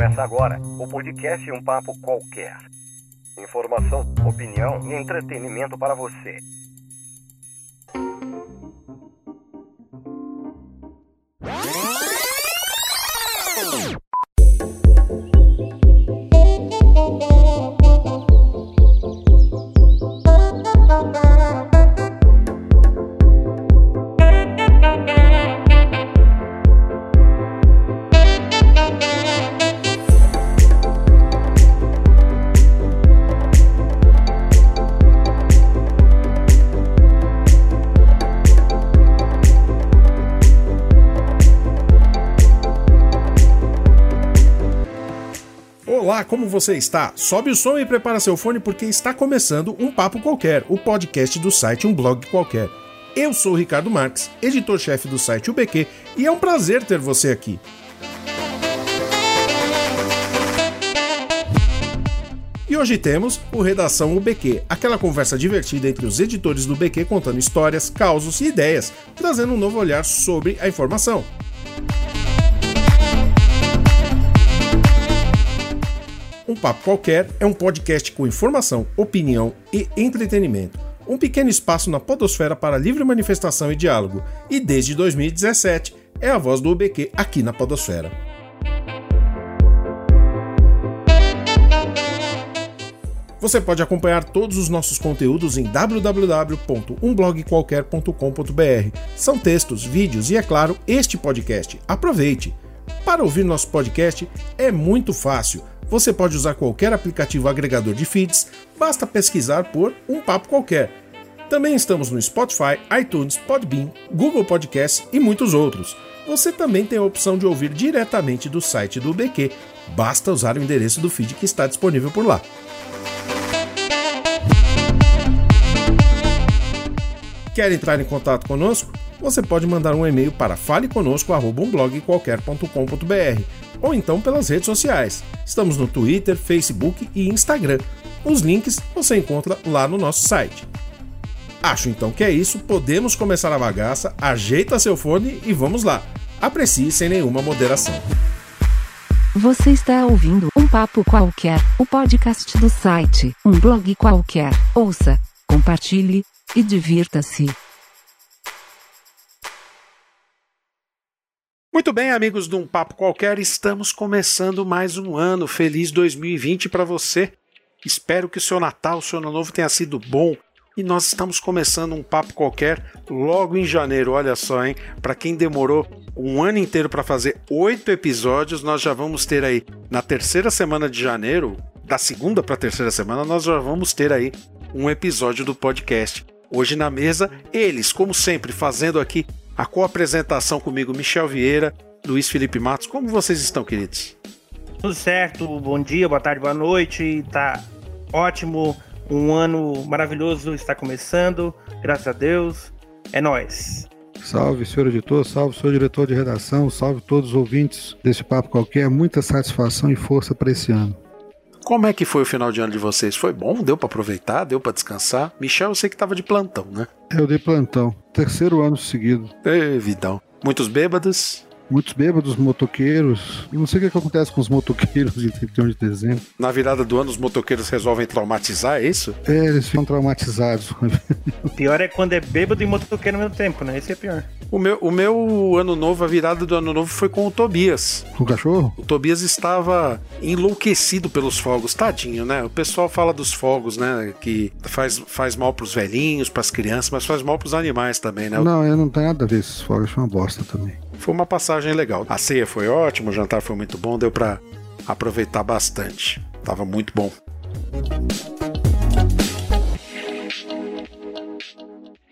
Começa agora o podcast Um Papo Qualquer. Informação, opinião e entretenimento para você. Você está? Sobe o som e prepara seu fone porque está começando um Papo Qualquer, o podcast do site Um Blog Qualquer. Eu sou Ricardo Marques, editor-chefe do site UBQ, e é um prazer ter você aqui. E hoje temos o Redação UBQ, aquela conversa divertida entre os editores do BQ contando histórias, causos e ideias, trazendo um novo olhar sobre a informação. Papo Qualquer é um podcast com informação, opinião e entretenimento. Um pequeno espaço na podosfera para livre manifestação e diálogo. E desde 2017 é a voz do UBQ aqui na podosfera. Você pode acompanhar todos os nossos conteúdos em www.umblogqualquer.com.br. São textos, vídeos e, é claro, este podcast. Aproveite! Para ouvir nosso podcast é muito fácil você pode usar qualquer aplicativo agregador de feeds, basta pesquisar por Um Papo Qualquer. Também estamos no Spotify, iTunes, Podbean, Google Podcasts e muitos outros. Você também tem a opção de ouvir diretamente do site do BQ, basta usar o endereço do feed que está disponível por lá. Quer entrar em contato conosco? Você pode mandar um e-mail para faleconosco@umblogqualquer.com.br ou então pelas redes sociais. Estamos no Twitter, Facebook e Instagram. Os links você encontra lá no nosso site. Acho então que é isso, podemos começar a bagaça, ajeita seu fone e vamos lá. Aprecie sem nenhuma moderação. Você está ouvindo um papo qualquer, o podcast do site, um blog qualquer. Ouça, compartilhe e divirta-se. Muito bem, amigos de um papo qualquer, estamos começando mais um ano. Feliz 2020 para você. Espero que o seu Natal, o seu Ano Novo tenha sido bom. E nós estamos começando um papo qualquer logo em janeiro. Olha só, hein? Para quem demorou um ano inteiro para fazer oito episódios, nós já vamos ter aí na terceira semana de janeiro, da segunda para terceira semana, nós já vamos ter aí um episódio do podcast. Hoje na mesa, eles, como sempre, fazendo aqui a co-apresentação comigo, Michel Vieira, Luiz Felipe Matos. Como vocês estão, queridos? Tudo certo, bom dia, boa tarde, boa noite. Tá ótimo, um ano maravilhoso está começando, graças a Deus. É nós. Salve, senhor editor, salve, senhor diretor de redação, salve todos os ouvintes desse papo qualquer. Muita satisfação e força para esse ano. Como é que foi o final de ano de vocês? Foi bom? Deu para aproveitar? Deu para descansar? Michel, eu sei que tava de plantão, né? Eu dei plantão. Terceiro ano seguido. Ei, vidão. Muitos bêbados? Muitos bêbados, motoqueiros. Não sei o que, que acontece com os motoqueiros de 31 de dezembro. Na virada do ano, os motoqueiros resolvem traumatizar, é isso? É, eles ficam traumatizados. O pior é quando é bêbado e motoqueiro ao mesmo tempo, né? Esse é pior. O meu, o meu ano novo, a virada do ano novo foi com o Tobias. Com o cachorro? O Tobias estava enlouquecido pelos fogos, tadinho, né? O pessoal fala dos fogos, né? Que faz, faz mal pros velhinhos, pras crianças, mas faz mal pros animais também, né? Não, eu não tenho nada a ver esses fogos, foi uma bosta também. Foi uma passagem legal. A ceia foi ótima, o jantar foi muito bom, deu para aproveitar bastante. Tava muito bom.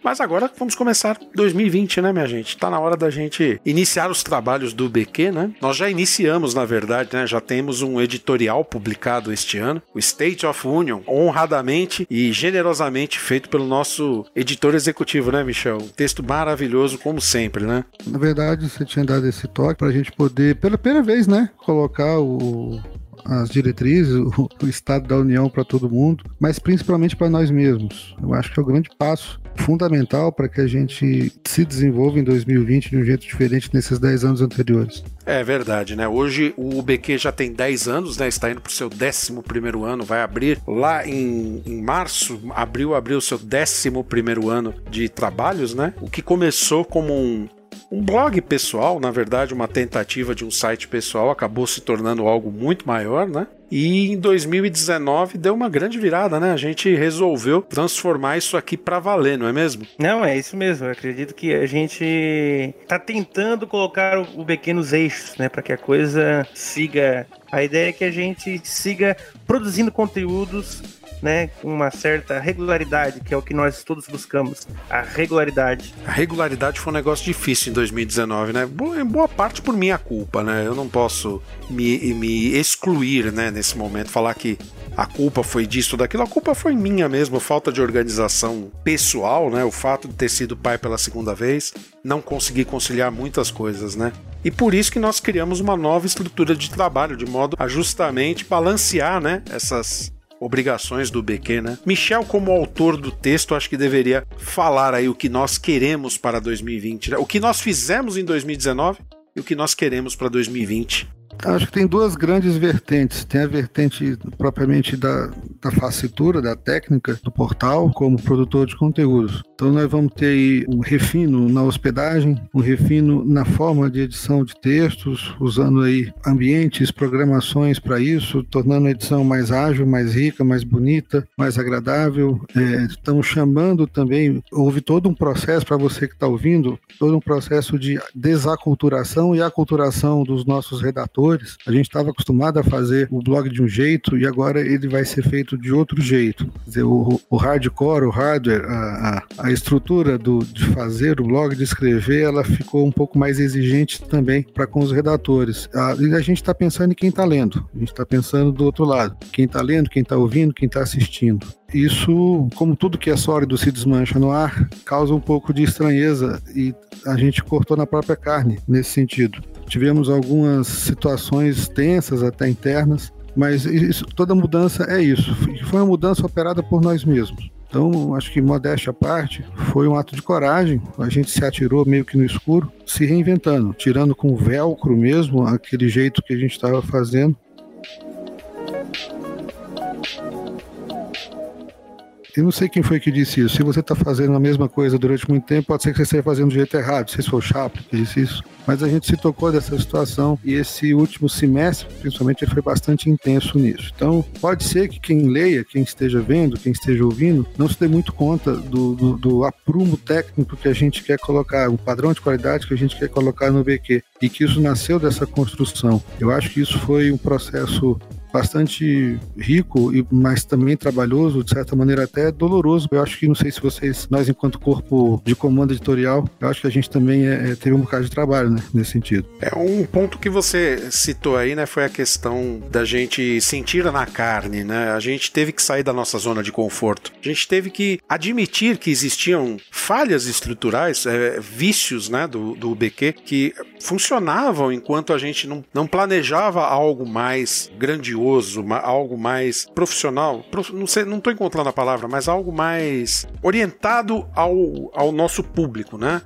Mas agora vamos começar 2020, né, minha gente? Tá na hora da gente iniciar os trabalhos do BQ, né? Nós já iniciamos, na verdade, né? Já temos um editorial publicado este ano, o State of Union, honradamente e generosamente feito pelo nosso editor executivo, né, Michel? Um texto maravilhoso, como sempre, né? Na verdade, você tinha dado esse toque pra gente poder, pela primeira vez, né, colocar o, as diretrizes, o, o Estado da União para todo mundo, mas principalmente para nós mesmos. Eu acho que é o grande passo fundamental para que a gente se desenvolva em 2020 de um jeito diferente nesses 10 anos anteriores. É verdade, né? Hoje o UBQ já tem 10 anos, né? Está indo para o seu 11 ano, vai abrir lá em, em março, abril, abriu o seu 11 ano de trabalhos, né? O que começou como um, um blog pessoal, na verdade, uma tentativa de um site pessoal, acabou se tornando algo muito maior, né? E em 2019 deu uma grande virada, né? A gente resolveu transformar isso aqui para valer, não é mesmo? Não, é isso mesmo. Eu acredito que a gente tá tentando colocar o BQ nos eixos, né, para que a coisa siga. A ideia é que a gente siga produzindo conteúdos né, uma certa regularidade, que é o que nós todos buscamos, a regularidade. A regularidade foi um negócio difícil em 2019, né? Em boa parte por minha culpa, né? Eu não posso me, me excluir, né, nesse momento, falar que a culpa foi disso daquilo, a culpa foi minha mesmo, falta de organização pessoal, né? O fato de ter sido pai pela segunda vez, não conseguir conciliar muitas coisas, né? E por isso que nós criamos uma nova estrutura de trabalho, de modo a justamente balancear, né, essas obrigações do BQ, né? Michel, como autor do texto, acho que deveria falar aí o que nós queremos para 2020, né? o que nós fizemos em 2019 e o que nós queremos para 2020. Acho que tem duas grandes vertentes. Tem a vertente propriamente da, da facitura, da técnica do portal, como produtor de conteúdos. Então nós vamos ter um refino na hospedagem, um refino na forma de edição de textos, usando aí ambientes, programações para isso, tornando a edição mais ágil, mais rica, mais bonita, mais agradável. É, estamos chamando também, houve todo um processo para você que está ouvindo, todo um processo de desaculturação e aculturação dos nossos redatores a gente estava acostumado a fazer o blog de um jeito e agora ele vai ser feito de outro jeito. Dizer, o, o hardcore, o hardware, a, a, a estrutura do, de fazer o blog, de escrever, ela ficou um pouco mais exigente também para com os redatores. A, e a gente está pensando em quem está lendo, a gente está pensando do outro lado. Quem está lendo, quem está ouvindo, quem está assistindo. Isso, como tudo que é sólido se desmancha no ar, causa um pouco de estranheza e a gente cortou na própria carne nesse sentido. Tivemos algumas situações tensas, até internas, mas isso, toda mudança é isso. Foi uma mudança operada por nós mesmos. Então, acho que modéstia à parte, foi um ato de coragem. A gente se atirou meio que no escuro, se reinventando, tirando com velcro mesmo aquele jeito que a gente estava fazendo Eu não sei quem foi que disse isso. Se você está fazendo a mesma coisa durante muito tempo, pode ser que você esteja fazendo do jeito errado. Não sei se foi o Chaplin que disse isso. Mas a gente se tocou dessa situação e esse último semestre, principalmente, ele foi bastante intenso nisso. Então, pode ser que quem leia, quem esteja vendo, quem esteja ouvindo, não se dê muito conta do, do, do aprumo técnico que a gente quer colocar, o padrão de qualidade que a gente quer colocar no BQ e que isso nasceu dessa construção. Eu acho que isso foi um processo bastante rico, e mas também trabalhoso, de certa maneira até doloroso. Eu acho que, não sei se vocês, nós enquanto corpo de comando editorial, eu acho que a gente também é, é, teve um bocado de trabalho, né, nesse sentido. É um ponto que você citou aí, né, foi a questão da gente sentir na carne, né, a gente teve que sair da nossa zona de conforto. A gente teve que admitir que existiam falhas estruturais, é, vícios, né, do, do UBQ que funcionavam enquanto a gente não, não planejava algo mais grandioso algo mais profissional, não sei, não estou encontrando a palavra, mas algo mais orientado ao, ao nosso público, né?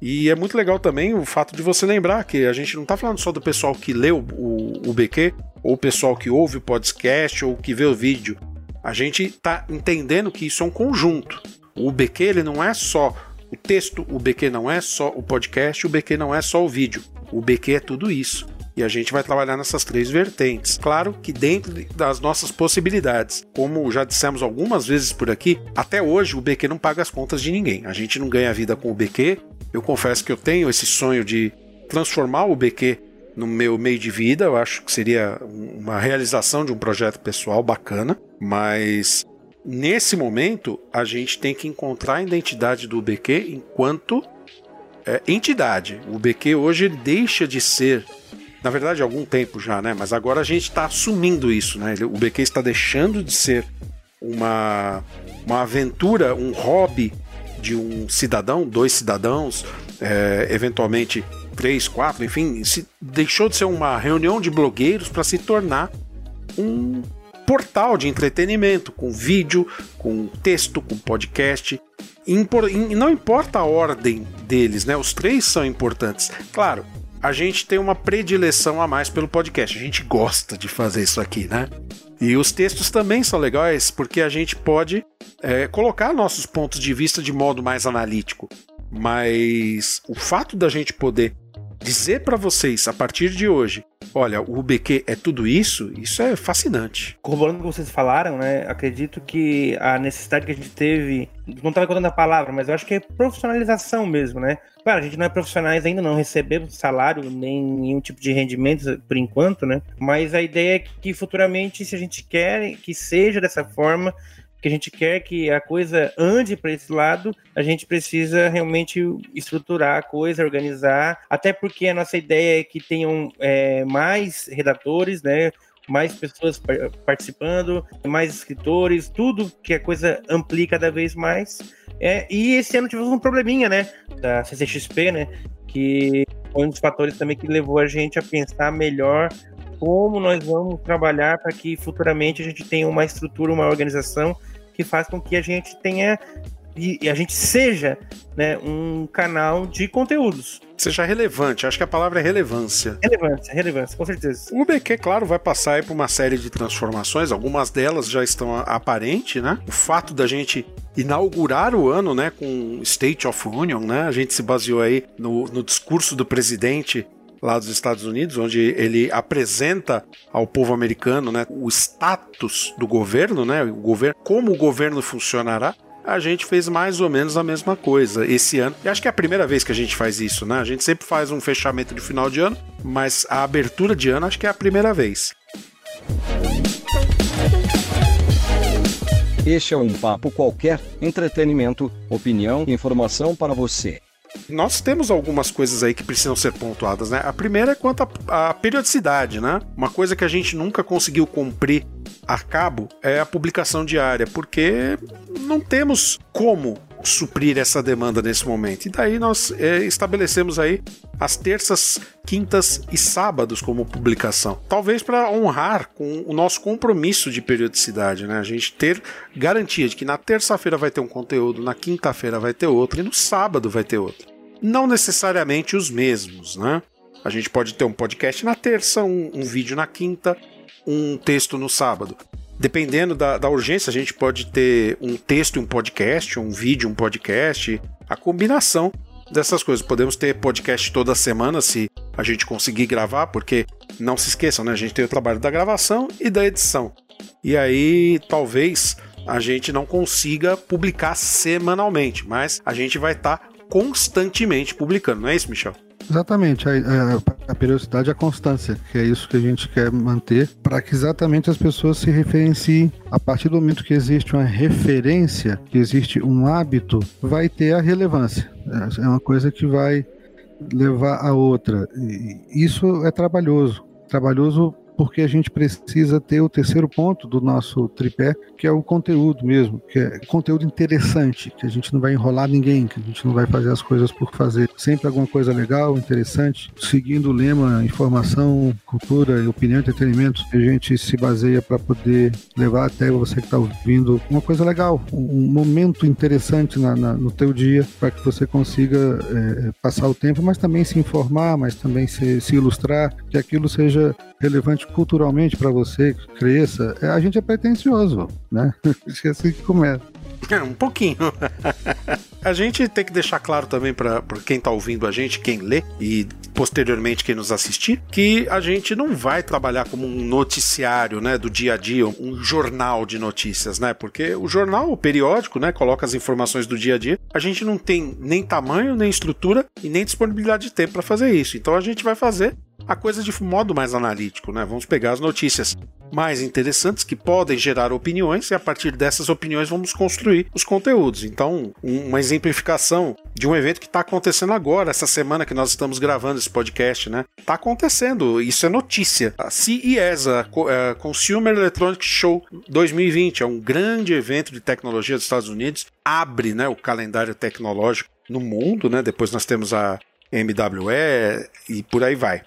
E é muito legal também o fato de você lembrar que a gente não está falando só do pessoal que lê o, o, o BQ, ou o pessoal que ouve o podcast, ou que vê o vídeo. A gente está entendendo que isso é um conjunto. O BQ ele não é só o texto, o BQ não é só o podcast, o BQ não é só o vídeo. O BQ é tudo isso. E a gente vai trabalhar nessas três vertentes. Claro que dentro das nossas possibilidades. Como já dissemos algumas vezes por aqui, até hoje o BQ não paga as contas de ninguém. A gente não ganha vida com o BQ. Eu confesso que eu tenho esse sonho de transformar o BQ no meu meio de vida. Eu acho que seria uma realização de um projeto pessoal bacana, mas nesse momento a gente tem que encontrar a identidade do BQ enquanto é, entidade. O BQ hoje deixa de ser na verdade há algum tempo já, né? Mas agora a gente está assumindo isso, né? O BQ está deixando de ser uma, uma aventura, um hobby de um cidadão, dois cidadãos, é, eventualmente três, quatro, enfim, se deixou de ser uma reunião de blogueiros para se tornar um portal de entretenimento, com vídeo, com texto, com podcast. E não importa a ordem deles, né? Os três são importantes. Claro, a gente tem uma predileção a mais pelo podcast. A gente gosta de fazer isso aqui, né? E os textos também são legais porque a gente pode é, colocar nossos pontos de vista de modo mais analítico. Mas o fato da gente poder dizer para vocês a partir de hoje, olha, o UBQ é tudo isso, isso é fascinante. Corroborando o que vocês falaram, né? Acredito que a necessidade que a gente teve, não estava contando a palavra, mas eu acho que é profissionalização mesmo, né? Claro, a gente não é profissionais ainda, não recebemos salário, nem nenhum tipo de rendimento por enquanto, né? Mas a ideia é que futuramente, se a gente quer que seja dessa forma, que a gente quer que a coisa ande para esse lado, a gente precisa realmente estruturar a coisa, organizar, até porque a nossa ideia é que tenham é, mais redatores, né? mais pessoas participando, mais escritores, tudo que a coisa amplie cada vez mais. É, e esse ano tivemos um probleminha, né, da CCXP, né, que foi um dos fatores também que levou a gente a pensar melhor como nós vamos trabalhar para que futuramente a gente tenha uma estrutura, uma organização que faz com que a gente tenha e a gente seja né, um canal de conteúdos. Seja relevante, acho que a palavra é relevância. Relevância, relevância, com certeza. O BQ, claro, vai passar por uma série de transformações, algumas delas já estão aparentes, né? O fato da gente inaugurar o ano, né, com State of Union, né? A gente se baseou aí no, no discurso do presidente lá dos Estados Unidos, onde ele apresenta ao povo americano né, o status do governo, né, o governo, como o governo funcionará. A gente fez mais ou menos a mesma coisa esse ano. E acho que é a primeira vez que a gente faz isso, né? A gente sempre faz um fechamento de final de ano, mas a abertura de ano acho que é a primeira vez. Este é um papo qualquer, entretenimento, opinião e informação para você. Nós temos algumas coisas aí que precisam ser pontuadas, né? A primeira é quanto à periodicidade, né? Uma coisa que a gente nunca conseguiu cumprir a cabo é a publicação diária, porque não temos como suprir essa demanda nesse momento. E daí nós é, estabelecemos aí as terças, quintas e sábados como publicação. Talvez para honrar com o nosso compromisso de periodicidade, né? A gente ter garantia de que na terça-feira vai ter um conteúdo, na quinta-feira vai ter outro e no sábado vai ter outro. Não necessariamente os mesmos, né? A gente pode ter um podcast na terça, um, um vídeo na quinta, um texto no sábado. Dependendo da, da urgência, a gente pode ter um texto e um podcast, um vídeo um podcast, a combinação dessas coisas. Podemos ter podcast toda semana se a gente conseguir gravar, porque não se esqueçam, né? A gente tem o trabalho da gravação e da edição. E aí, talvez a gente não consiga publicar semanalmente, mas a gente vai estar tá constantemente publicando, não é isso, Michel? Exatamente, a, a, a, periodicidade e a constância, que é isso que a gente quer manter, para que exatamente as pessoas se referenciem. A partir do momento que existe uma referência, que existe um hábito, vai ter a relevância. É uma coisa que vai levar a outra. E isso é trabalhoso. Trabalhoso porque a gente precisa ter o terceiro ponto do nosso tripé, que é o conteúdo mesmo, que é conteúdo interessante, que a gente não vai enrolar ninguém, que a gente não vai fazer as coisas por fazer. Sempre alguma coisa legal, interessante, seguindo o lema informação, cultura, opinião, entretenimento, a gente se baseia para poder levar até você que está ouvindo uma coisa legal, um momento interessante na, na, no teu dia, para que você consiga é, passar o tempo, mas também se informar, mas também se, se ilustrar, que aquilo seja relevante culturalmente para você, que cresça, é, a gente é pretencioso, né? É assim que começa. É, um pouquinho. a gente tem que deixar claro também para quem está ouvindo a gente, quem lê e posteriormente quem nos assistir, que a gente não vai trabalhar como um noticiário, né, do dia a dia, um jornal de notícias, né? Porque o jornal, o periódico, né, coloca as informações do dia a dia. A gente não tem nem tamanho, nem estrutura e nem disponibilidade de tempo para fazer isso. Então a gente vai fazer a coisa de modo mais analítico, né? Vamos pegar as notícias mais interessantes que podem gerar opiniões e a partir dessas opiniões vamos construir os conteúdos. Então, uma exemplificação de um evento que está acontecendo agora, essa semana que nós estamos gravando esse podcast, né? Está acontecendo, isso é notícia. A CES, a é, Consumer Electronics Show 2020, é um grande evento de tecnologia dos Estados Unidos, abre né, o calendário tecnológico no mundo, né? Depois nós temos a MWE e por aí vai.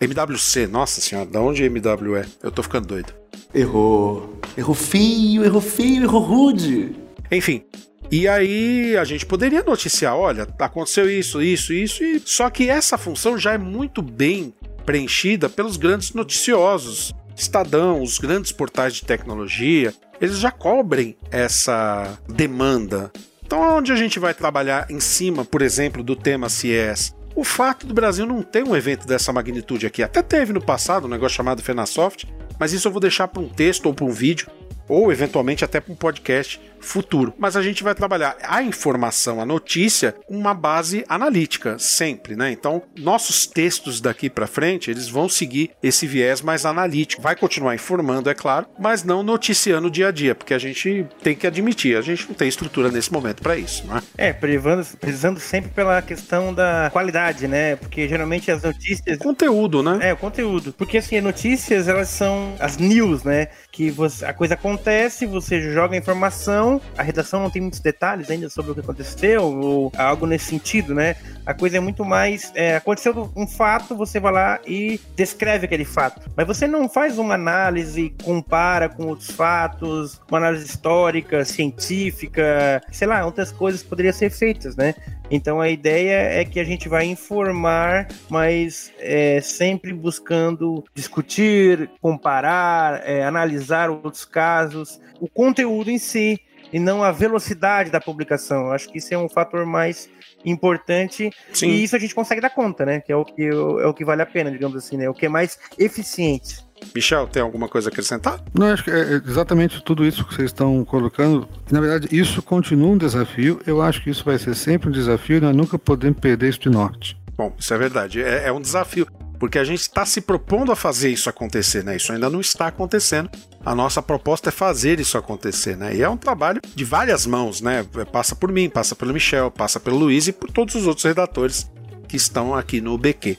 MWC, nossa senhora, da onde MW é? Eu tô ficando doido. Errou. Errou feio, errou feio, errou rude. Enfim. E aí a gente poderia noticiar, olha, aconteceu isso, isso, isso, e só que essa função já é muito bem preenchida pelos grandes noticiosos. Estadão, os grandes portais de tecnologia, eles já cobrem essa demanda. Então, onde a gente vai trabalhar em cima, por exemplo, do tema CIES? O fato do Brasil não ter um evento dessa magnitude aqui, até teve no passado um negócio chamado Fenasoft, mas isso eu vou deixar para um texto ou para um vídeo, ou eventualmente até para um podcast futuro. Mas a gente vai trabalhar a informação, a notícia, uma base analítica, sempre, né? Então, nossos textos daqui para frente, eles vão seguir esse viés mais analítico. Vai continuar informando, é claro, mas não noticiando o dia a dia, porque a gente tem que admitir, a gente não tem estrutura nesse momento para isso, né? É, privando, precisando sempre pela questão da qualidade, né? Porque geralmente as notícias. Conteúdo, né? É, o conteúdo. Porque assim, as notícias, elas são as news, né? Que você, a coisa acontece, você joga a informação a redação não tem muitos detalhes ainda sobre o que aconteceu, ou algo nesse sentido, né? A coisa é muito mais. É, aconteceu um fato, você vai lá e descreve aquele fato. Mas você não faz uma análise, compara com outros fatos, uma análise histórica, científica, sei lá, outras coisas poderiam ser feitas, né? Então a ideia é que a gente vai informar, mas é, sempre buscando discutir, comparar, é, analisar outros casos, o conteúdo em si e não a velocidade da publicação. Eu acho que isso é um fator mais importante Sim. e isso a gente consegue dar conta, né? Que é o que, é o que vale a pena, digamos assim, né? O que é mais eficiente. Michel, tem alguma coisa a acrescentar? Não, acho que é exatamente tudo isso que vocês estão colocando. Na verdade, isso continua um desafio. Eu acho que isso vai ser sempre um desafio. Nós nunca podemos perder isso de norte. Bom, isso é verdade. É, é um desafio porque a gente está se propondo a fazer isso acontecer, né? Isso ainda não está acontecendo. A nossa proposta é fazer isso acontecer, né? E é um trabalho de várias mãos, né? Passa por mim, passa pelo Michel, passa pelo Luiz e por todos os outros redatores que estão aqui no BQ.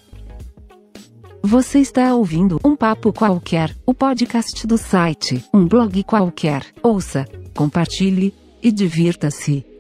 Você está ouvindo um papo qualquer, o podcast do site, um blog qualquer. Ouça, compartilhe e divirta-se.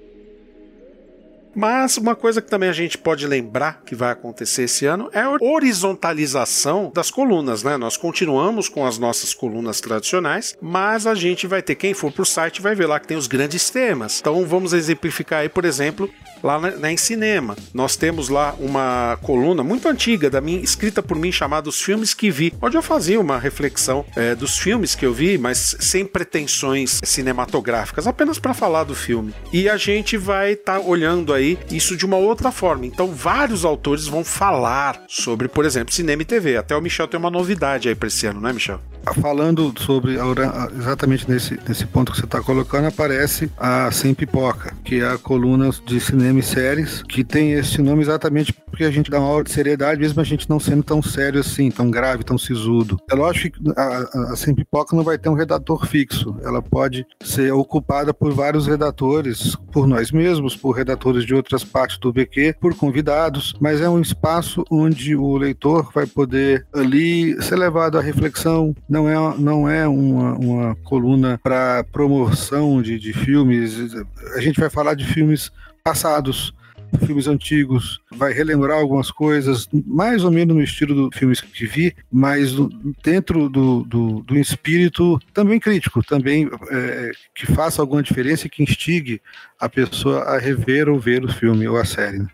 Mas uma coisa que também a gente pode lembrar que vai acontecer esse ano é a horizontalização das colunas, né? Nós continuamos com as nossas colunas tradicionais, mas a gente vai ter, quem for para o site vai ver lá que tem os grandes temas. Então vamos exemplificar aí, por exemplo, lá na, na Em Cinema. Nós temos lá uma coluna muito antiga, da minha, escrita por mim, chamada Os Filmes que Vi, onde eu fazia uma reflexão é, dos filmes que eu vi, mas sem pretensões cinematográficas, apenas para falar do filme. E a gente vai estar tá olhando aí isso de uma outra forma. Então, vários autores vão falar sobre, por exemplo, cinema e TV. Até o Michel tem uma novidade aí para esse ano, né, Michel? Falando sobre exatamente nesse, nesse ponto que você está colocando, aparece a Sem Pipoca, que é a coluna de cinema e séries, que tem esse nome exatamente porque a gente dá uma aula de seriedade, mesmo a gente não sendo tão sério assim, tão grave, tão sisudo. É lógico que a, a Sem Pipoca não vai ter um redator fixo, ela pode ser ocupada por vários redatores, por nós mesmos, por redatores de outras partes do BQ, por convidados, mas é um espaço onde o leitor vai poder ali ser levado à reflexão, não é, não é uma, uma coluna para promoção de, de filmes. A gente vai falar de filmes passados, filmes antigos, vai relembrar algumas coisas, mais ou menos no estilo do filmes que vi, mas dentro do, do, do espírito também crítico, também é, que faça alguma diferença e que instigue a pessoa a rever ou ver o filme ou a série. Né?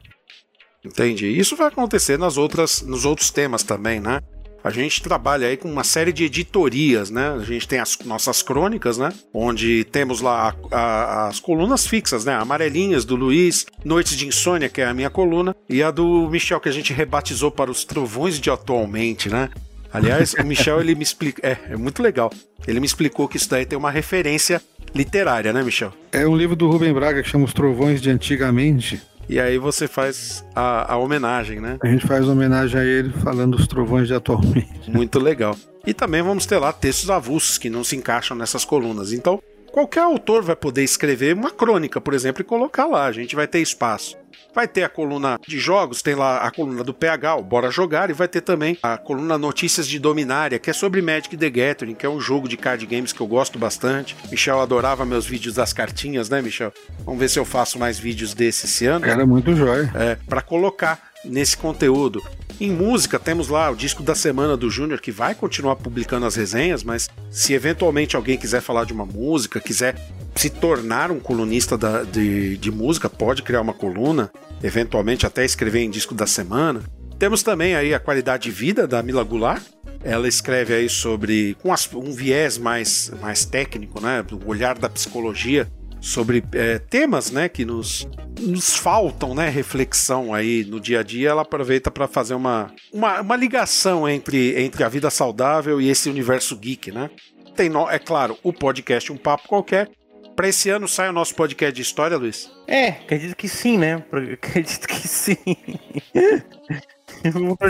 Entendi. Isso vai acontecer nas outras, nos outros temas também, né? A gente trabalha aí com uma série de editorias, né? A gente tem as nossas crônicas, né? Onde temos lá a, a, as colunas fixas, né? Amarelinhas do Luiz, Noites de Insônia, que é a minha coluna, e a do Michel, que a gente rebatizou para os Trovões de Atualmente, né? Aliás, o Michel, ele me explica. É, é muito legal. Ele me explicou que isso daí tem uma referência literária, né, Michel? É um livro do Rubem Braga que chama Os Trovões de Antigamente. E aí você faz a, a homenagem, né? A gente faz homenagem a ele falando dos trovões de atualmente. Muito legal. E também vamos ter lá textos avulsos que não se encaixam nessas colunas. Então, qualquer autor vai poder escrever uma crônica, por exemplo, e colocar lá. A gente vai ter espaço. Vai ter a coluna de jogos, tem lá a coluna do PH, o Bora Jogar, e vai ter também a coluna Notícias de Dominária, que é sobre Magic the Gathering, que é um jogo de card games que eu gosto bastante. Michel adorava meus vídeos das cartinhas, né, Michel? Vamos ver se eu faço mais vídeos desse esse ano. Era muito jóia. É, para colocar nesse conteúdo. Em música, temos lá o disco da semana do Júnior, que vai continuar publicando as resenhas, mas se eventualmente alguém quiser falar de uma música, quiser se tornar um colunista da, de, de música, pode criar uma coluna, eventualmente até escrever em disco da semana. Temos também aí a qualidade de vida da Mila Goulart. Ela escreve aí sobre com um viés mais, mais técnico, né, do olhar da psicologia sobre é, temas, né, que nos, nos faltam, né, reflexão aí no dia a dia. Ela aproveita para fazer uma, uma, uma ligação entre, entre a vida saudável e esse universo geek, né? Tem, no, é claro, o podcast Um Papo Qualquer. Para esse ano sai o nosso podcast de história, Luiz? É, acredito que sim, né? Acredito que sim.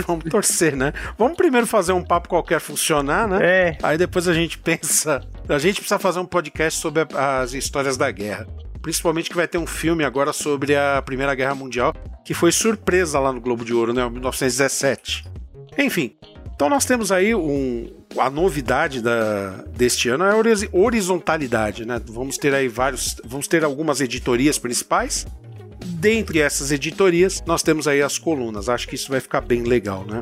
Vamos torcer, né? Vamos primeiro fazer um papo qualquer funcionar, né? É. Aí depois a gente pensa. A gente precisa fazer um podcast sobre as histórias da guerra. Principalmente que vai ter um filme agora sobre a Primeira Guerra Mundial, que foi surpresa lá no Globo de Ouro, né? 1917. Enfim, então nós temos aí um, a novidade da, deste ano é a horizontalidade, né? Vamos ter aí vários, vamos ter algumas editorias principais dentre essas editorias, nós temos aí as colunas. Acho que isso vai ficar bem legal, né?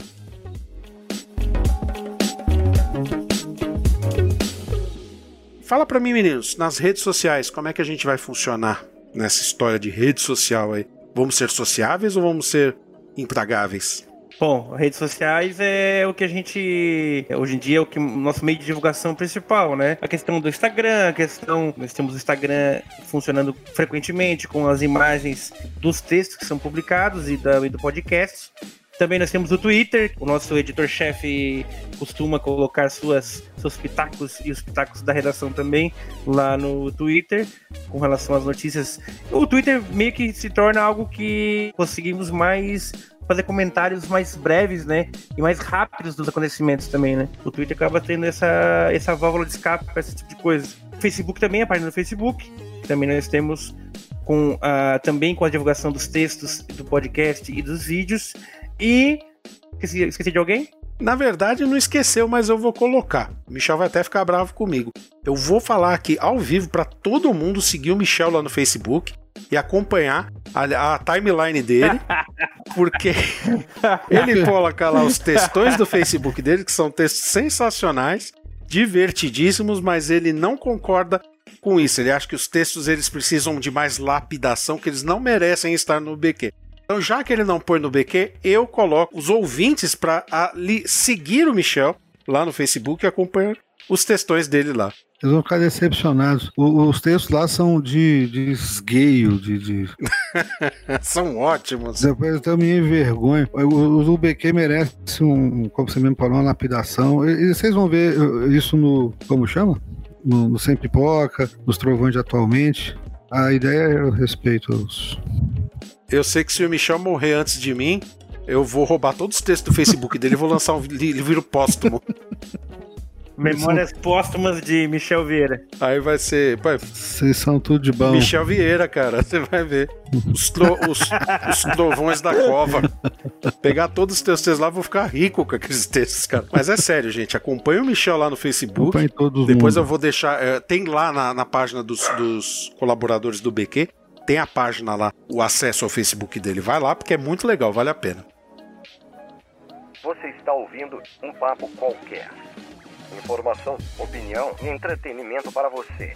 Fala para mim, meninos, nas redes sociais, como é que a gente vai funcionar nessa história de rede social aí? Vamos ser sociáveis ou vamos ser intragáveis? Bom, redes sociais é o que a gente. Hoje em dia é o que nosso meio de divulgação principal, né? A questão do Instagram, a questão. Nós temos o Instagram funcionando frequentemente com as imagens dos textos que são publicados e, da, e do podcast. Também nós temos o Twitter, o nosso editor-chefe costuma colocar suas, seus pitacos e os pitacos da redação também lá no Twitter, com relação às notícias. O Twitter meio que se torna algo que conseguimos mais fazer comentários mais breves, né? E mais rápidos dos acontecimentos também, né? O Twitter acaba tendo essa, essa válvula de escape para esse tipo de coisa. O Facebook também, a página do Facebook. Também nós temos com a, também com a divulgação dos textos do podcast e dos vídeos. E. Esqueci, esqueci de alguém? Na verdade, não esqueceu, mas eu vou colocar. O Michel vai até ficar bravo comigo. Eu vou falar aqui ao vivo para todo mundo seguir o Michel lá no Facebook e acompanhar a, a timeline dele, porque ele coloca lá os textões do Facebook dele, que são textos sensacionais, divertidíssimos, mas ele não concorda com isso. Ele acha que os textos eles precisam de mais lapidação, que eles não merecem estar no BQ. Então, já que ele não põe no BQ, eu coloco os ouvintes para seguir o Michel lá no Facebook e acompanhar os textões dele lá. Eles vão ficar decepcionados. O, os textos lá são de, de esgueio, de. de... são ótimos. Depois eu também vergonha. O, o BQ merece um, como você mesmo falou, uma lapidação. E, e vocês vão ver isso no. Como chama? No, no Sem Pipoca, nos Trovões de atualmente. A ideia é o respeito aos. Eu sei que se o Michel morrer antes de mim, eu vou roubar todos os textos do Facebook dele e vou lançar um livro póstumo. Memórias póstumas de Michel Vieira. Aí vai ser. Vocês são tudo de bom. Michel Vieira, cara. Você vai ver. Os, tro... os, os trovões da cova. Pegar todos os teus textos lá, vou ficar rico com aqueles textos, cara. Mas é sério, gente. Acompanhe o Michel lá no Facebook. Acompanhe todos Depois mundo. eu vou deixar. É, tem lá na, na página dos, dos colaboradores do BQ. Tem a página lá, o acesso ao Facebook dele. Vai lá, porque é muito legal, vale a pena. Você está ouvindo um papo qualquer informação, opinião e entretenimento para você.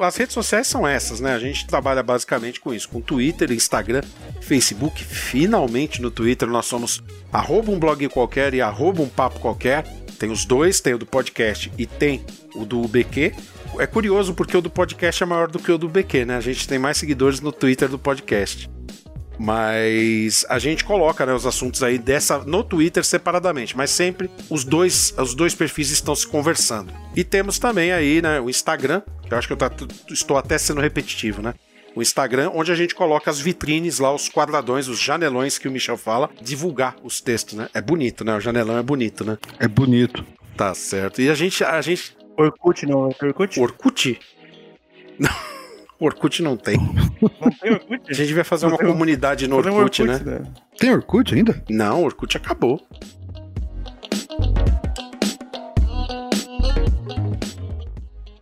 As redes sociais são essas, né? A gente trabalha basicamente com isso, com Twitter, Instagram, Facebook. Finalmente no Twitter nós somos arroba um blog qualquer e arroba um papo qualquer. Tem os dois, tem o do podcast e tem o do BQ. É curioso porque o do podcast é maior do que o do BQ, né? A gente tem mais seguidores no Twitter do podcast. Mas a gente coloca né, os assuntos aí dessa no Twitter separadamente, mas sempre os dois, os dois perfis estão se conversando. E temos também aí né, o Instagram, que eu acho que eu tá, estou até sendo repetitivo, né? o Instagram, onde a gente coloca as vitrines lá, os quadradões, os janelões que o Michel fala, divulgar os textos, né? É bonito, né? O janelão é bonito, né? É bonito. Tá certo. E a gente. A gente... Orkut não, é Orkut? Orkut? Não. Orkut não tem. Não tem Orkut? A gente vai fazer uma comunidade no Orkut, Orkut né? né? Tem Orkut ainda? Não, Orkut acabou.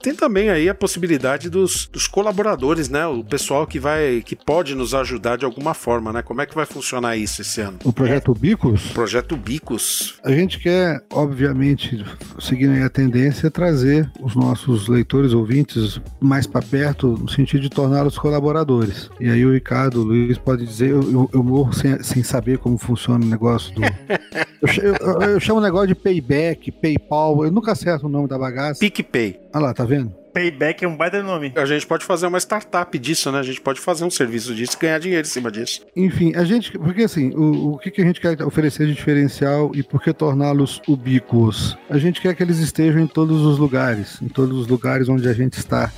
Tem também aí a possibilidade dos, dos colaboradores, né? O pessoal que vai, que pode nos ajudar de alguma forma, né? Como é que vai funcionar isso esse ano? O projeto Bicos, Projeto Bicos. a gente quer, obviamente, seguindo aí a tendência, trazer os nossos leitores, ouvintes, mais para perto, no sentido de torná-los colaboradores. E aí o Ricardo, o Luiz pode dizer, eu, eu, eu morro sem, sem saber como funciona o negócio do. eu- eu- eu chamo o negócio de payback, PayPal, eu nunca acerto o nome da bagaça. PicPay. Olha lá, tá vendo? Payback é um baita nome. A gente pode fazer uma startup disso, né? A gente pode fazer um serviço disso e ganhar dinheiro em cima disso. Enfim, a gente. Porque assim, o, o que, que a gente quer oferecer de diferencial e por que torná-los ubíquos? A gente quer que eles estejam em todos os lugares, em todos os lugares onde a gente está.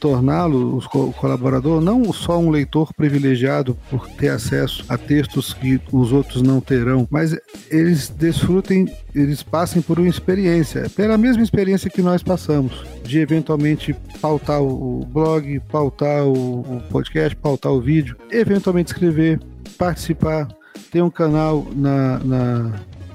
Torná-lo, o colaborador, não só um leitor privilegiado por ter acesso a textos que os outros não terão, mas eles desfrutem, eles passem por uma experiência, pela mesma experiência que nós passamos, de eventualmente pautar o blog, pautar o, podcast, pautar o vídeo, eventualmente escrever, participar, ter um canal na, na-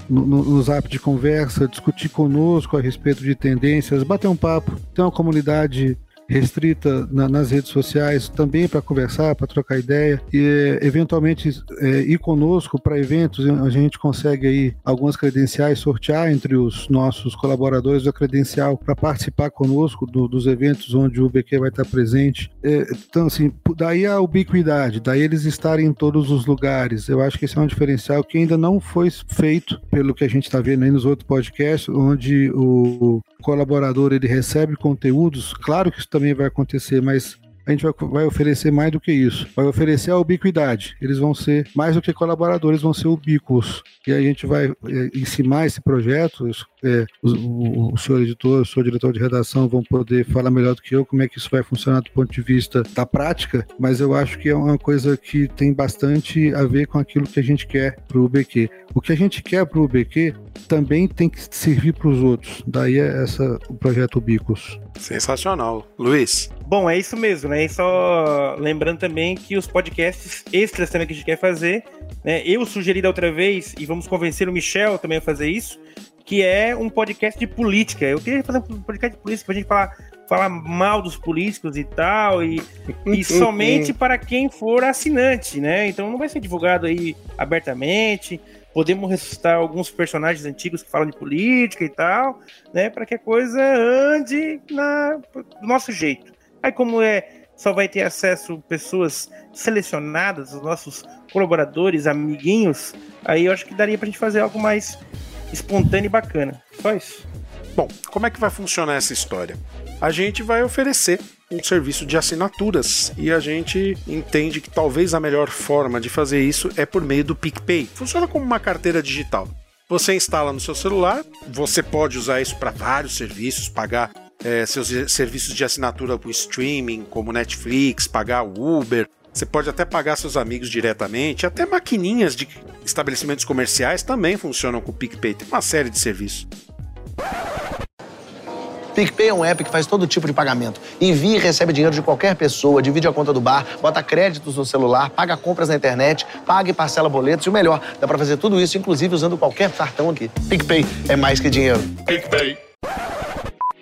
no- no Zap de conversa, discutir conosco a respeito de tendências, bater um papo, ter uma comunidade restrita na- nas redes sociais também para conversar, para trocar ideia e eventualmente eh, ir conosco para eventos. A gente consegue aí algumas credenciais sortear entre os nossos colaboradores a credencial para participar conosco do- dos eventos onde o BQ vai estar presente. É, então assim daí a ubiquidade daí eles estarem em todos os lugares. Eu acho que esse é um diferencial que ainda não foi feito pelo que a gente está vendo aí nos outros podcasts onde o colaborador ele recebe conteúdos, claro que isso também vai acontecer, mas a gente vai, vai oferecer mais do que isso. Vai oferecer a ubiquidade. Eles vão ser mais do que colaboradores, vão ser ubíquos. E a gente vai é, ensinar esse projeto. é, o, o senhor editor, o senhor diretor de redação vão poder falar melhor do que eu como é que isso vai funcionar do ponto de vista da prática, mas eu acho que é uma coisa que tem bastante a ver com aquilo que a gente quer para o UBQ. O que a gente quer para o UBQ também tem que servir para os outros. Daí é essa, o projeto Ubicos. Sensacional. Luiz, Bom, é isso mesmo, né? E só lembrando também que os podcasts extras também que a gente quer fazer, né? Eu sugeri da outra vez, e vamos convencer o Michel também a fazer isso, que é um podcast de política. Eu queria fazer um podcast de política pra gente falar, falar mal dos políticos e tal, e, e somente para quem for assinante, né? Então não vai ser divulgado aí abertamente. Podemos ressuscitar alguns personagens antigos que falam de política e tal, né? Para que a coisa ande na, do nosso jeito. Aí como é, só vai ter acesso pessoas selecionadas, os nossos colaboradores, amiguinhos, aí eu acho que daria pra gente fazer algo mais espontâneo e bacana. Só isso. Bom, como é que vai funcionar essa história? A gente vai oferecer um serviço de assinaturas e a gente entende que talvez a melhor forma de fazer isso é por meio do PicPay. Funciona como uma carteira digital. Você instala no seu celular, você pode usar isso para vários serviços, pagar eh, seus serviços de assinatura com streaming, como Netflix, pagar o Uber. Você pode até pagar seus amigos diretamente, até maquininhas de estabelecimentos comerciais também funcionam com o PicPay. Tem uma série de serviços. PicPay é um app que faz todo tipo de pagamento. Envia e recebe dinheiro de qualquer pessoa, divide a conta do bar, bota créditos no celular, paga compras na internet, paga e parcela boletos. E o melhor, dá pra fazer tudo isso, inclusive usando qualquer cartão aqui. PicPay é mais que dinheiro.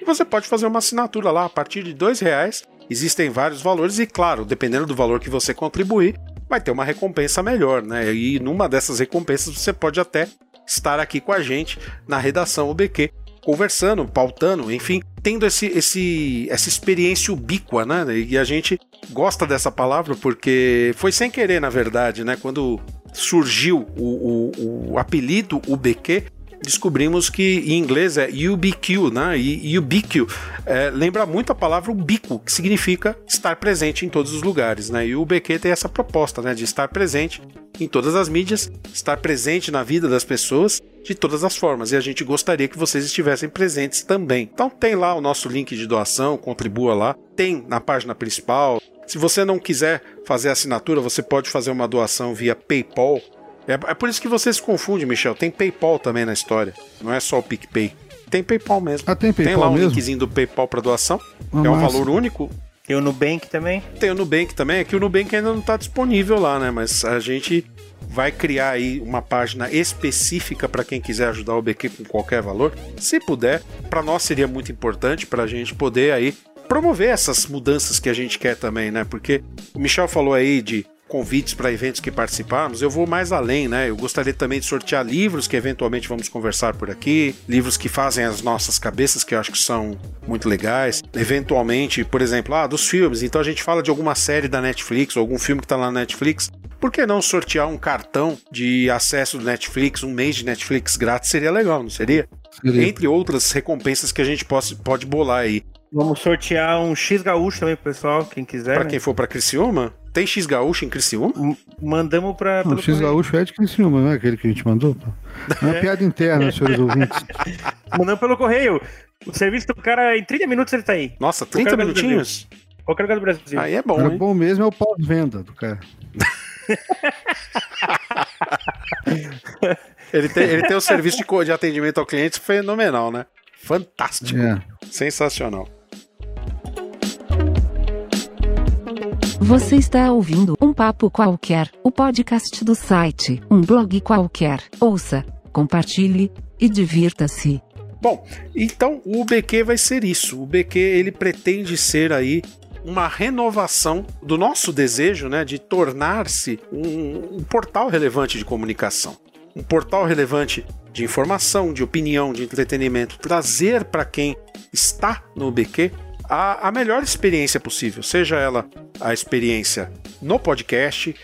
E você pode fazer uma assinatura lá a partir de dois reais. Existem vários valores e, claro, dependendo do valor que você contribuir, vai ter uma recompensa melhor, né? E numa dessas recompensas você pode até estar aqui com a gente na redação UBQ, conversando, pautando, enfim, tendo esse, esse, essa experiência ubíqua, né? E a gente gosta dessa palavra porque foi sem querer, na verdade, né? Quando surgiu o, o, o apelido UBQ, descobrimos que em inglês é UBQ, né? E UBQ é, lembra muito a palavra ubíquo, que significa estar presente em todos os lugares, né? E o UBQ tem essa proposta, né? De estar presente em todas as mídias, estar presente na vida das pessoas de todas as formas. E a gente gostaria que vocês estivessem presentes também. Então tem lá o nosso link de doação, contribua lá. Tem na página principal. Se você não quiser fazer assinatura, você pode fazer uma doação via PayPal. É, é por isso que você se confunde, Michel. Tem PayPal também na história. Não é só o PicPay. Tem PayPal mesmo. Ah, tem PayPal lá um mesmo? linkzinho do PayPal para doação. Ah, é um massa. valor único. Tem o Nubank também. Tem o Nubank também, é que o Nubank ainda não está disponível lá, né? Mas a gente vai criar aí uma página específica para quem quiser ajudar o BQ com qualquer valor. Se puder, para nós seria muito importante para a gente poder aí promover essas mudanças que a gente quer também, né? Porque o Michel falou aí de convites para eventos que participarmos, eu vou mais além, né? Eu gostaria também de sortear livros que eventualmente vamos conversar por aqui, livros que fazem as nossas cabeças, que eu acho que são muito legais. Eventualmente, por exemplo, ah, dos filmes, então a gente fala de alguma série da Netflix ou algum filme que está lá na Netflix. Por que não sortear um cartão de acesso do Netflix, um mês de Netflix grátis? Seria legal, não seria? seria. Entre outras recompensas que a gente pode, pode bolar aí. Vamos sortear um X gaúcho também pro pessoal, quem quiser. Para né? quem for para Criciúma? Tem X gaúcho em Criciúma? M mandamos pra. Não, o X gaúcho é de Criciúma, não é aquele que a gente mandou? É uma é. piada interna, senhores ouvintes. Mandamos pelo correio. O serviço do cara, em 30 minutos ele tá aí. Nossa, 30 minutinhos? Qualquer lugar do Brasil. Aí é bom. O bom mesmo é o pós-venda do cara. ele, tem, ele tem um serviço de, de atendimento ao cliente fenomenal, né? Fantástico. É. Sensacional. Você está ouvindo um papo qualquer, o podcast do site, um blog qualquer. Ouça, compartilhe e divirta-se. Bom, então o BQ vai ser isso. O BQ ele pretende ser aí uma renovação do nosso desejo, né, de tornar-se um, um portal relevante de comunicação, um portal relevante de informação, de opinião, de entretenimento, trazer para quem está no BQ a, a melhor experiência possível, seja ela a experiência no podcast,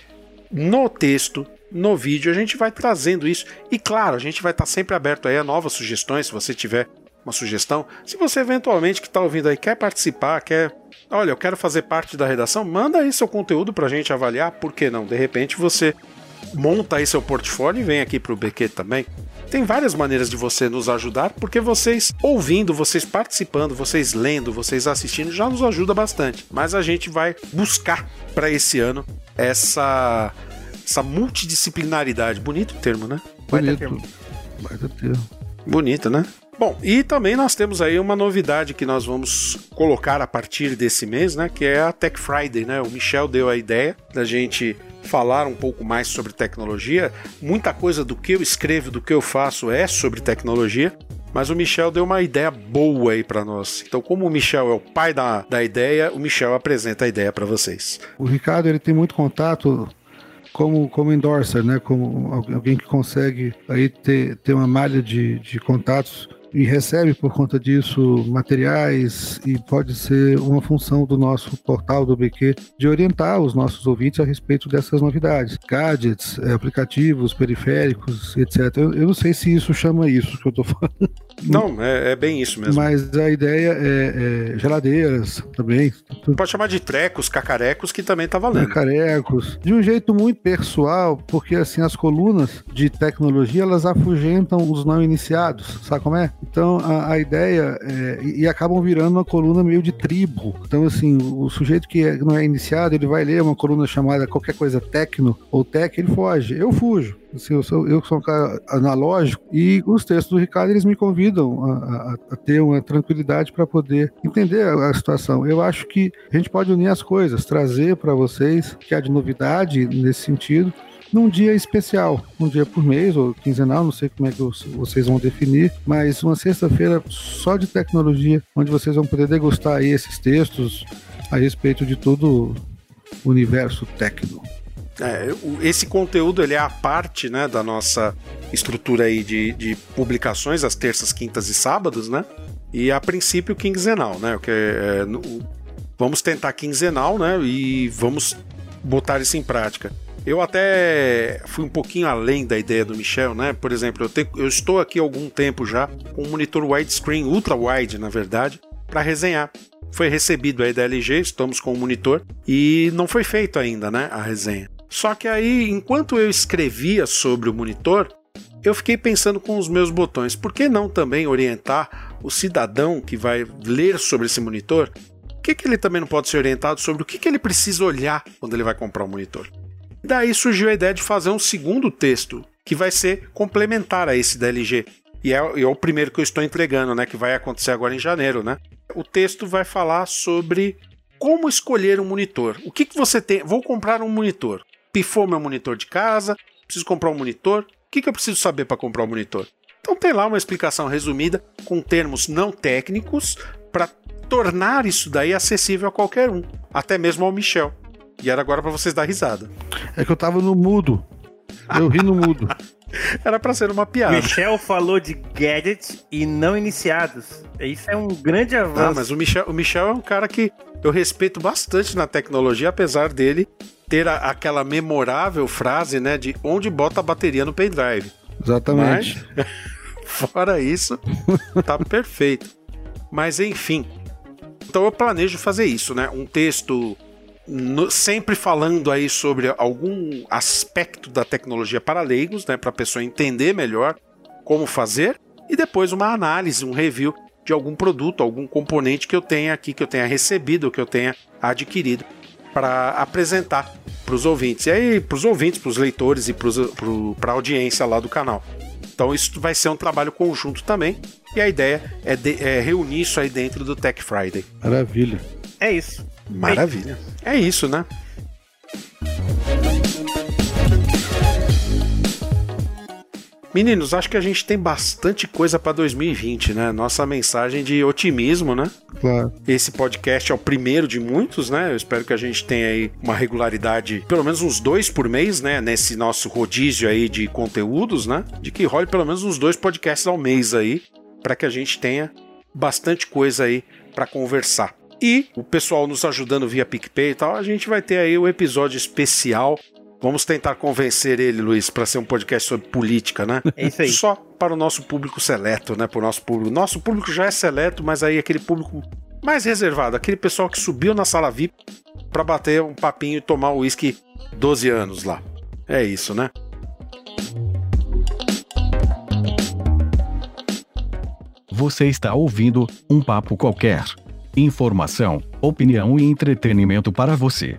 no texto, no vídeo, a gente vai trazendo isso. E claro, a gente vai estar sempre aberto aí a novas sugestões, se você tiver uma sugestão. Se você eventualmente que está ouvindo aí quer participar, quer. Olha, eu quero fazer parte da redação, manda aí seu conteúdo para a gente avaliar, por que não? De repente você monta aí seu portfólio e vem aqui para o BQ também. Tem várias maneiras de você nos ajudar, porque vocês ouvindo, vocês participando, vocês lendo, vocês assistindo já nos ajuda bastante. Mas a gente vai buscar para esse ano essa essa multidisciplinaridade. Bonito o termo, né? Bonito. termo. Termo. Bonito, né? Bom, e também nós temos aí uma novidade que nós vamos colocar a partir desse mês, né? Que é a Tech Friday, né? O Michel deu a ideia da gente falar um pouco mais sobre tecnologia. Muita coisa do que eu escrevo, do que eu faço é sobre tecnologia. Mas o Michel deu uma ideia boa aí para nós. Então, como o Michel é o pai da, da ideia, o Michel apresenta a ideia para vocês. O Ricardo ele tem muito contato como, como endorser, né? Como alguém que consegue aí ter, ter uma malha de, de contatos e recebe por conta disso materiais e pode ser uma função do nosso portal do BQ de orientar os nossos ouvintes a respeito dessas novidades, gadgets, eh, aplicativos, periféricos, etc. Eu, eu não sei se isso chama isso que eu estou falando. Não, é, é, bem isso mesmo. Mas a ideia é, é geladeiras também. Pode chamar de trecos, cacarecos, que também tá valendo. Cacarecos. De um jeito muito pessoal, porque assim, as colunas de tecnologia, elas afugentam os não iniciados, sabe como é? Então a, a ideia é, e, e, acabam virando uma coluna meio de tribo. Então assim, o sujeito que é, não é iniciado, ele vai ler uma coluna chamada qualquer coisa tecno ou tech, ele foge. Eu fujo. Assim, eu, sou, eu sou um cara analógico e os textos do Ricardo eles me convidam a, a, a ter uma tranquilidade para poder entender a, a, situação. Eu acho que a gente pode unir as coisas, trazer para vocês que há de novidade nesse sentido num dia especial, um dia por mês ou quinzenal, não sei como é que vocês vão definir, mas uma sexta-feira só de tecnologia, onde vocês vão poder degustar esses textos a respeito de todo o universo técnico. É, esse conteúdo ele é a parte né, da nossa estrutura aí de, de publicações, às terças, quintas e sábados, né? E a princípio quinzenal, né? Que é, no, vamos tentar quinzenal, né? E vamos botar isso em prática. Eu até fui um pouquinho além da ideia do Michel, né? Por exemplo, eu, tenho, eu estou aqui há algum tempo já com um monitor widescreen, ultra wide, na verdade, para resenhar. Foi recebido aí da LG, estamos com o monitor e não foi feito ainda, né, a resenha. Só que aí, enquanto eu escrevia sobre o monitor, eu fiquei pensando com os meus botões, por que não também orientar o cidadão que vai ler sobre esse monitor? Por que, que ele também não pode ser orientado sobre o que, que ele precisa olhar quando ele vai comprar um monitor? Daí surgiu a ideia de fazer um segundo texto, que vai ser complementar a esse da LG. E é, é, o primeiro que eu estou entregando, né? Que vai acontecer agora em janeiro, né? O texto vai falar sobre como escolher um monitor. O que, que você tem? Vou comprar um monitor pifou meu monitor de casa, Preciso comprar um monitor? O que, que eu preciso saber para comprar um monitor? Então tem lá uma explicação resumida com termos não técnicos para tornar isso daí acessível a qualquer um, até mesmo ao Michel. E era agora para vocês dar risada. É que eu tava no mudo. Eu ri no mudo. Era para ser uma piada. Michel falou de gadgets e não iniciados. Isso é um grande avanço. Ah, mas o Michel, o Michel é um cara que eu respeito bastante na tecnologia, apesar dele ter a, aquela memorável frase, né, de onde bota a bateria no pendrive. Exatamente. Mas, fora isso, tá perfeito. Mas enfim. Então eu planejo fazer isso, né? Um texto no, sempre falando aí sobre algum aspecto da tecnologia para leigos, né, para a pessoa entender melhor como fazer, e depois uma análise, um review de algum produto, algum componente que eu tenha aqui, que eu tenha recebido, que eu tenha adquirido, para apresentar os ouvintes. E aí, para os ouvintes, para os leitores e para a audiência lá do canal. Então, isso vai ser um trabalho conjunto também. E a ideia é, de, é reunir isso aí dentro do Tech Friday. Maravilha. É isso. Maravilha. É isso, né? Meninos, acho que a gente tem bastante coisa para 2020, né? Nossa mensagem de otimismo, né? Claro. Esse podcast é o primeiro de muitos, né? Eu espero que a gente tenha aí uma regularidade, pelo menos uns dois por mês, né? Nesse nosso rodízio aí de conteúdos, né? De que role pelo menos uns dois podcasts ao mês aí, para que a gente tenha bastante coisa aí para conversar. E o pessoal nos ajudando via PicPay e tal, a gente vai ter aí o episódio especial. Vamos tentar convencer ele, Luiz, para ser um podcast sobre política, né? É isso aí. Só para o nosso público seleto, né? Para o nosso público. Nosso público já é seleto, mas aí aquele público mais reservado, aquele pessoal que subiu na sala VIP para bater um papinho e tomar o uísque 12 anos lá. É isso, né? Você está ouvindo um papo qualquer. Informação, opinião e entretenimento para você.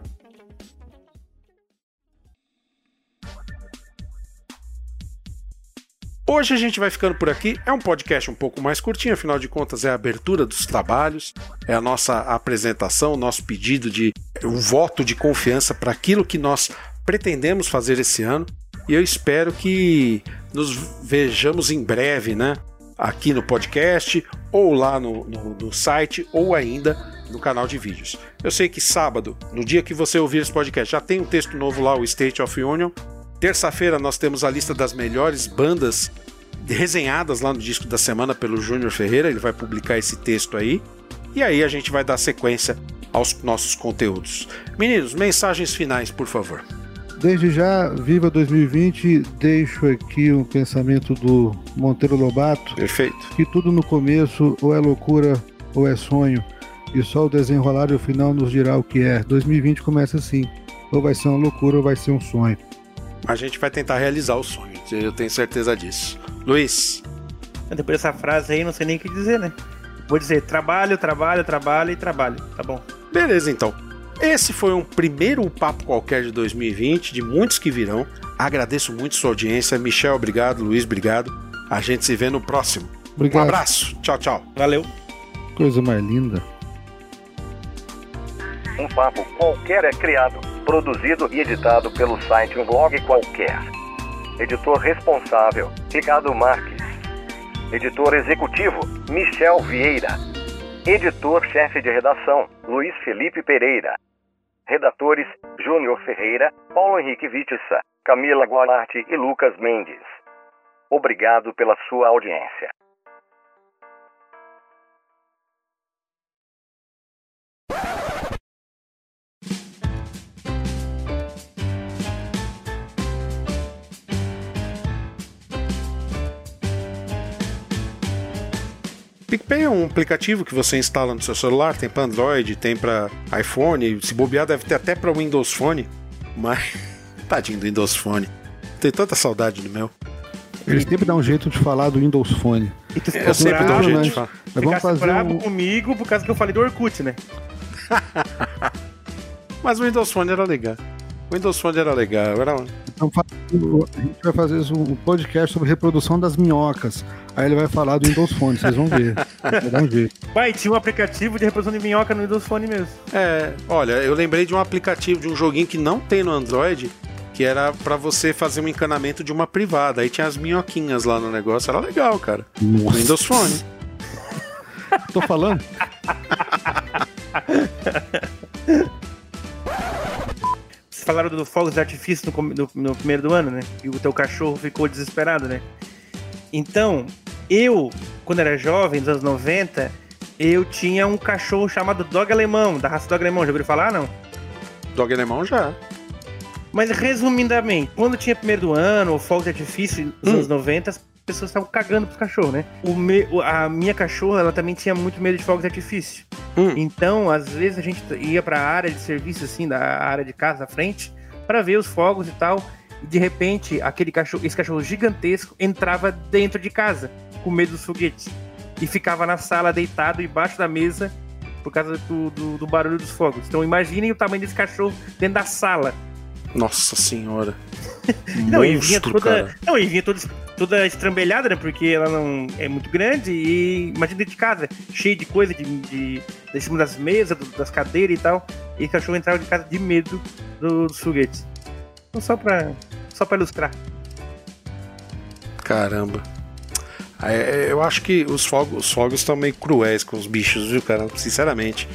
Hoje a gente vai ficando por aqui. É um podcast um pouco mais curtinho, afinal de contas é a abertura dos trabalhos, é a nossa apresentação, nosso pedido de um voto de confiança para aquilo que nós pretendemos fazer esse ano. E eu espero que nos vejamos em breve, né? Aqui no podcast, ou lá no, no, no site, ou ainda no canal de vídeos. Eu sei que sábado, no dia que você ouvir esse podcast, já tem um texto novo lá, o State of Union. Terça-feira nós temos a lista das melhores bandas resenhadas lá no disco da semana pelo Júnior Ferreira, ele vai publicar esse texto aí. E aí a gente vai dar sequência aos nossos conteúdos. Meninos, mensagens finais, por favor. Desde já, viva 2020, deixo aqui um pensamento do Monteiro Lobato, Perfeito. que tudo no começo ou é loucura ou é sonho, e só o desenrolar e o final nos dirá o que é. 2020 começa assim, ou vai ser uma loucura ou vai ser um sonho. A gente vai tentar realizar o sonho, eu tenho certeza disso. Luiz, Depois dessa frase aí, não sei nem o que dizer, né? Vou dizer trabalho, trabalho, trabalho e trabalho. Tá bom. beleza então. Esse foi um primeiro papo qualquer de 2020, de muitos que virão. Agradeço muito sua audiência. Michel, obrigado. Luiz, obrigado. A gente se vê no próximo. Um Obrigado. abraço. Tchau, tchau. Valeu. Coisa mais linda. Um papo qualquer é criado, produzido e editado pelo site Um Blog Qualquer. Editor responsável, Ricardo Marques. Editor executivo, Michel Vieira. Editor-chefe de redação, Luiz Felipe Pereira. Redatores, Júnior Ferreira, Paulo Henrique Vitissa, Camila Guararte e Lucas Mendes. Obrigado pela sua audiência. PicPay é um aplicativo que você instala no seu celular, tem para Android, tem para iPhone, se bobear deve ter até para Windows Phone, mas tadinho do Windows Phone. Tenho tanta saudade do meu. Eles sempre dão um jeito de falar do Windows Phone. Eu sempre dou um jeito de falar. Mas vamos fazer bravo um... comigo por causa que eu falei do Orkut, né? Mas o Windows Phone era legal. O Windows Phone era legal. Era... Então, a gente vai fazer um podcast sobre reprodução das minhocas. Aí ele vai falar do Windows Phone, vocês vão ver. Um jeito. Pai, tinha um aplicativo de reprodução de minhoca no Windows Phone mesmo. É, olha, eu lembrei de um aplicativo, de um joguinho que não tem no Android, que que era para você fazer um encanamento de uma privada. Aí tinha as minhoquinhas lá no negócio, era legal, cara. Nossa. Windows Phone. Tô falando? Falaram do fogos de artifício no, no- no primeiro do ano, né? E o teu cachorro ficou desesperado, né? Então, eu, quando era jovem, nos anos 90, eu tinha um cachorro chamado Dog Alemão, da raça Dog Alemão. Já ouviram falar, não? Dog alemão já. Mas resumidamente, quando tinha primeiro do ano, ou fogos de artifício nos Hum. anos 90, as pessoas estavam cagando pros cachorros, né? O me- a minha cachorra, ela também tinha muito medo de fogos de artifício. Hum. Então, às vezes a gente ia pra área de serviço, assim, da área de casa da frente, pra ver os fogos e tal. E de repente, aquele cachorro, esse cachorro gigantesco entrava dentro de casa, com medo dos foguetes. E ficava na sala deitado embaixo da mesa por causa do, do- do barulho dos fogos. Então imaginem o tamanho desse cachorro dentro da sala. Nossa senhora. Não, e vinha Monstro, toda. cara. Não, e vinha toda, toda estrambelhada, né? Porque ela não é muito grande e imagina dentro de casa, cheio de coisa de, de, de cima das mesas, das cadeiras e tal. E o cachorro entrava de casa de medo do- dos foguetes. Então só pra, só pra ilustrar. Caramba. É, eu acho que os fogos, os fogos estão meio cruéis com os bichos, viu, cara? Sinceramente.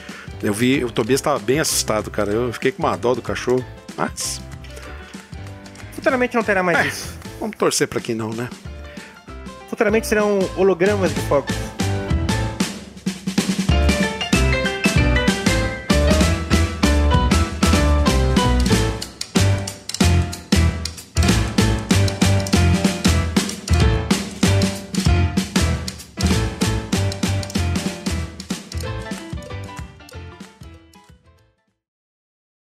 Eu vi, o Tobias tava bem assustado, cara. Eu fiquei com uma dó do cachorro. Mas Futuramente não terá mais É. isso. vamos torcer pra que não, né? Futuramente serão hologramas de fogos.